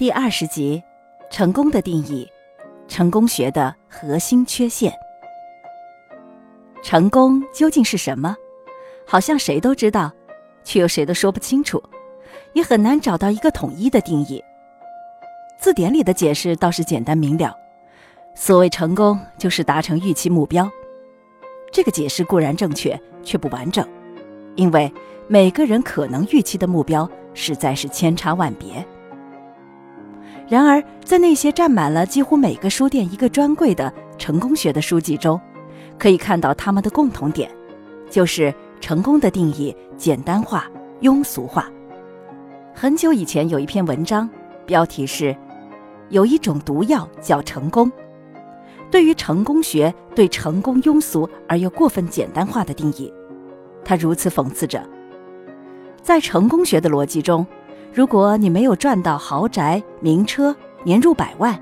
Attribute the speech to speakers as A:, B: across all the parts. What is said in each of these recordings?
A: 第二十集，成功的定义，成功学的核心缺陷。成功究竟是什么？好像谁都知道，却又谁都说不清楚，也很难找到一个统一的定义。字典里的解释倒是简单明了，所谓成功，就是达成预期目标。这个解释固然正确，却不完整，因为每个人可能预期的目标实在是千差万别。然而，在那些占满了几乎每个书店一个专柜的成功学的书籍中，可以看到他们的共同点，就是成功的定义简单化、庸俗化。很久以前有一篇文章，标题是“有一种毒药叫成功”。对于成功学对成功庸俗而又过分简单化的定义，他如此讽刺着：在成功学的逻辑中。如果你没有赚到豪宅、名车、年入百万，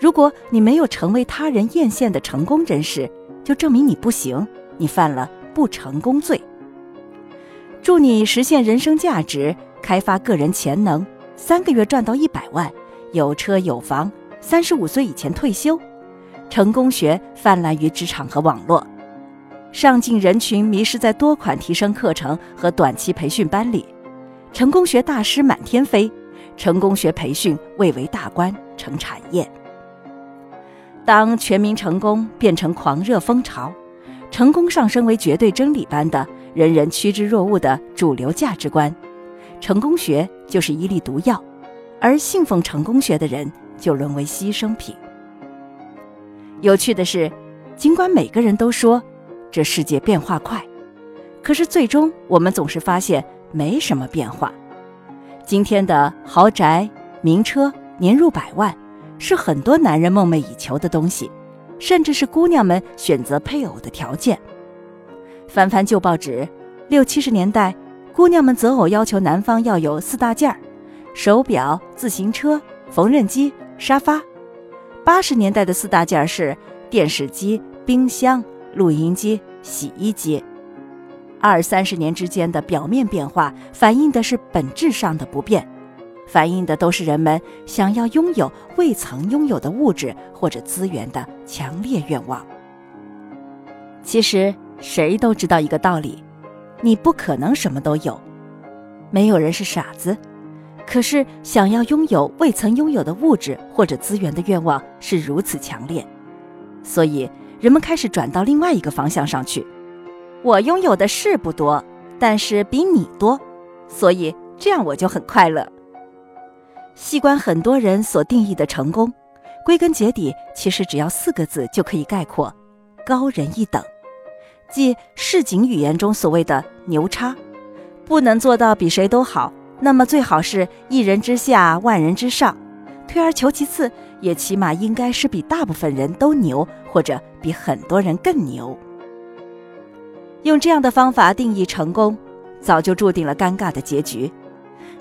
A: 如果你没有成为他人艳羡的成功人士，就证明你不行，你犯了不成功罪。祝你实现人生价值，开发个人潜能，三个月赚到一百万，有车有房，三十五岁以前退休。成功学泛滥于职场和网络，上进人群迷失在多款提升课程和短期培训班里。成功学大师满天飞，成功学培训蔚为大观成产业。当全民成功变成狂热风潮，成功上升为绝对真理般的人人趋之若鹜的主流价值观，成功学就是一粒毒药，而信奉成功学的人就沦为牺牲品。有趣的是，尽管每个人都说这世界变化快，可是最终我们总是发现。没什么变化。今天的豪宅、名车、年入百万，是很多男人梦寐以求的东西，甚至是姑娘们选择配偶的条件。翻翻旧报纸，六七十年代，姑娘们择偶要求男方要有四大件儿：手表、自行车、缝纫机、沙发。八十年代的四大件儿是电视机、冰箱、录音机、洗衣机。二三十年之间的表面变化，反映的是本质上的不变，反映的都是人们想要拥有未曾拥有的物质或者资源的强烈愿望。其实谁都知道一个道理：你不可能什么都有，没有人是傻子。可是想要拥有未曾拥有的物质或者资源的愿望是如此强烈，所以人们开始转到另外一个方向上去。我拥有的是不多，但是比你多，所以这样我就很快乐。细观很多人所定义的成功，归根结底其实只要四个字就可以概括：高人一等，即市井语言中所谓的牛叉。不能做到比谁都好，那么最好是一人之下，万人之上。退而求其次，也起码应该是比大部分人都牛，或者比很多人更牛。用这样的方法定义成功，早就注定了尴尬的结局。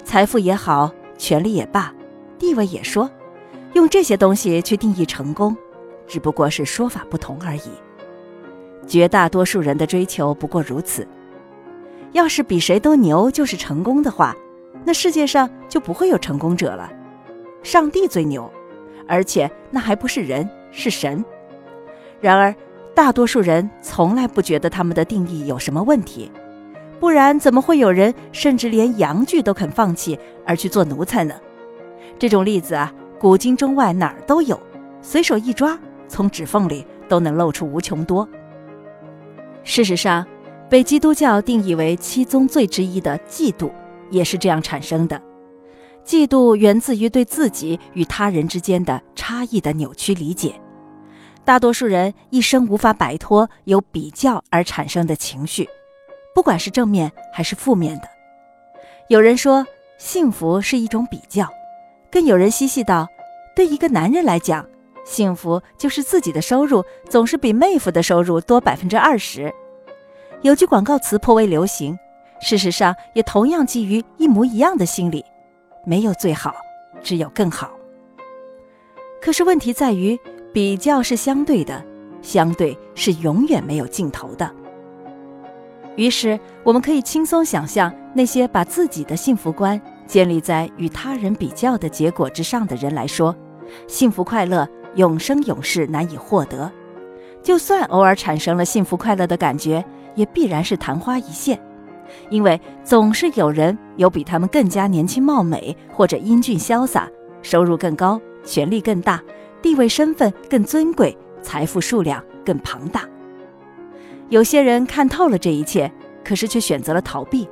A: 财富也好，权力也罢，地位也说，用这些东西去定义成功，只不过是说法不同而已。绝大多数人的追求不过如此。要是比谁都牛就是成功的话，那世界上就不会有成功者了。上帝最牛，而且那还不是人，是神。然而。大多数人从来不觉得他们的定义有什么问题，不然怎么会有人甚至连阳具都肯放弃而去做奴才呢？这种例子啊，古今中外哪儿都有，随手一抓，从指缝里都能露出无穷多。事实上，被基督教定义为七宗罪之一的嫉妒，也是这样产生的。嫉妒源自于对自己与他人之间的差异的扭曲理解。大多数人一生无法摆脱由比较而产生的情绪，不管是正面还是负面的。有人说，幸福是一种比较，更有人嬉戏道，对一个男人来讲，幸福就是自己的收入总是比妹夫的收入多百分之二十。有句广告词颇为流行，事实上也同样基于一模一样的心理：没有最好，只有更好。可是问题在于。比较是相对的，相对是永远没有尽头的。于是，我们可以轻松想象那些把自己的幸福观建立在与他人比较的结果之上的人来说，幸福快乐永生永世难以获得。就算偶尔产生了幸福快乐的感觉，也必然是昙花一现，因为总是有人有比他们更加年轻貌美，或者英俊潇洒，收入更高，权力更大，地位身份更尊贵，财富数量更庞大。有些人看透了这一切，可是却选择了逃避。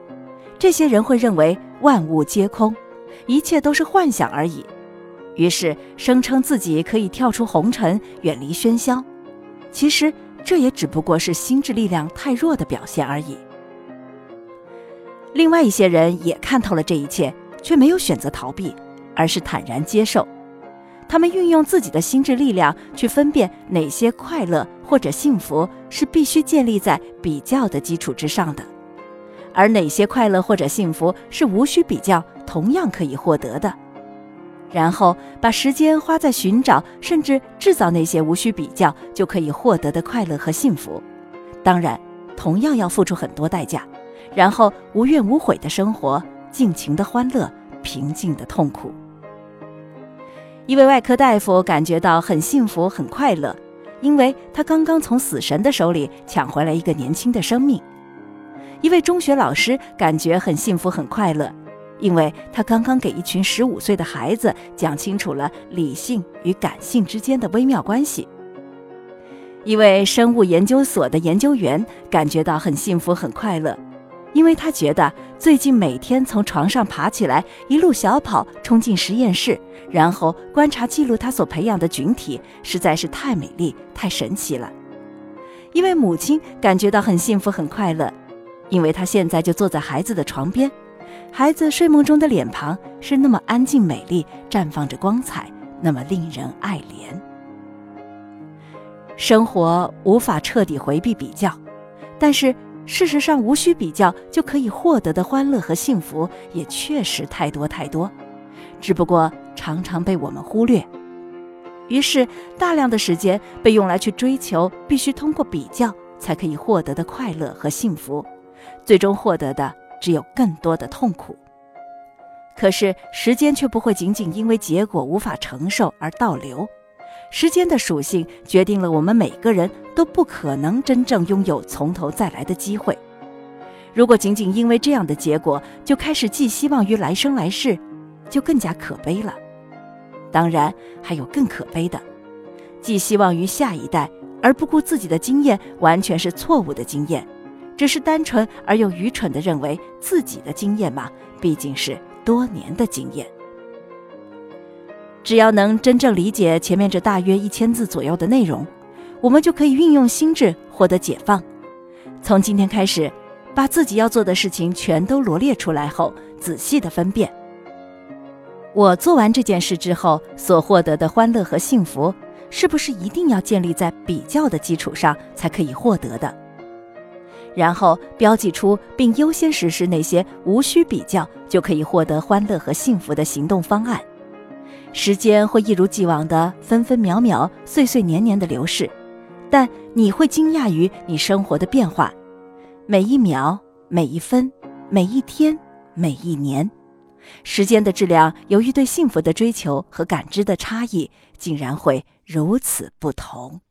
A: 这些人会认为万物皆空，一切都是幻想而已，于是声称自己可以跳出红尘，远离喧嚣。其实这也只不过是心智力量太弱的表现而已。另外一些人也看透了这一切，却没有选择逃避，而是坦然接受。他们运用自己的心智力量去分辨哪些快乐或者幸福是必须建立在比较的基础之上的，而哪些快乐或者幸福是无需比较同样可以获得的。然后把时间花在寻找甚至制造那些无需比较就可以获得的快乐和幸福，当然同样要付出很多代价。然后无怨无悔的生活，尽情的欢乐，平静的痛苦。一位外科大夫感觉到很幸福、很快乐，因为他刚刚从死神的手里抢回来一个年轻的生命。一位中学老师感觉很幸福、很快乐，因为他刚刚给一群十五岁的孩子讲清楚了理性与感性之间的微妙关系。一位生物研究所的研究员感觉到很幸福、很快乐。因为他觉得最近每天从床上爬起来，一路小跑冲进实验室，然后观察记录他所培养的菌体，实在是太美丽、太神奇了。一位母亲感觉到很幸福、很快乐，因为她现在就坐在孩子的床边，孩子睡梦中的脸庞是那么安静、美丽，绽放着光彩，那么令人爱怜。生活无法彻底回避比较，但是。事实上，无需比较就可以获得的欢乐和幸福也确实太多太多，只不过常常被我们忽略。于是，大量的时间被用来去追求必须通过比较才可以获得的快乐和幸福，最终获得的只有更多的痛苦。可是，时间却不会仅仅因为结果无法承受而倒流。时间的属性决定了我们每个人都不可能真正拥有从头再来的机会。如果仅仅因为这样的结果就开始寄希望于来生来世，就更加可悲了。当然，还有更可悲的，寄希望于下一代而不顾自己的经验，完全是错误的经验。只是单纯而又愚蠢地认为自己的经验嘛，毕竟是多年的经验。只要能真正理解前面这大约一千字左右的内容，我们就可以运用心智获得解放。从今天开始，把自己要做的事情全都罗列出来后，仔细的分辨。我做完这件事之后所获得的欢乐和幸福，是不是一定要建立在比较的基础上才可以获得的？然后标记出并优先实施那些无需比较就可以获得欢乐和幸福的行动方案。时间会一如既往的分分秒秒、岁岁年年的流逝，但你会惊讶于你生活的变化，每一秒、每一分、每一天、每一年，时间的质量由于对幸福的追求和感知的差异，竟然会如此不同。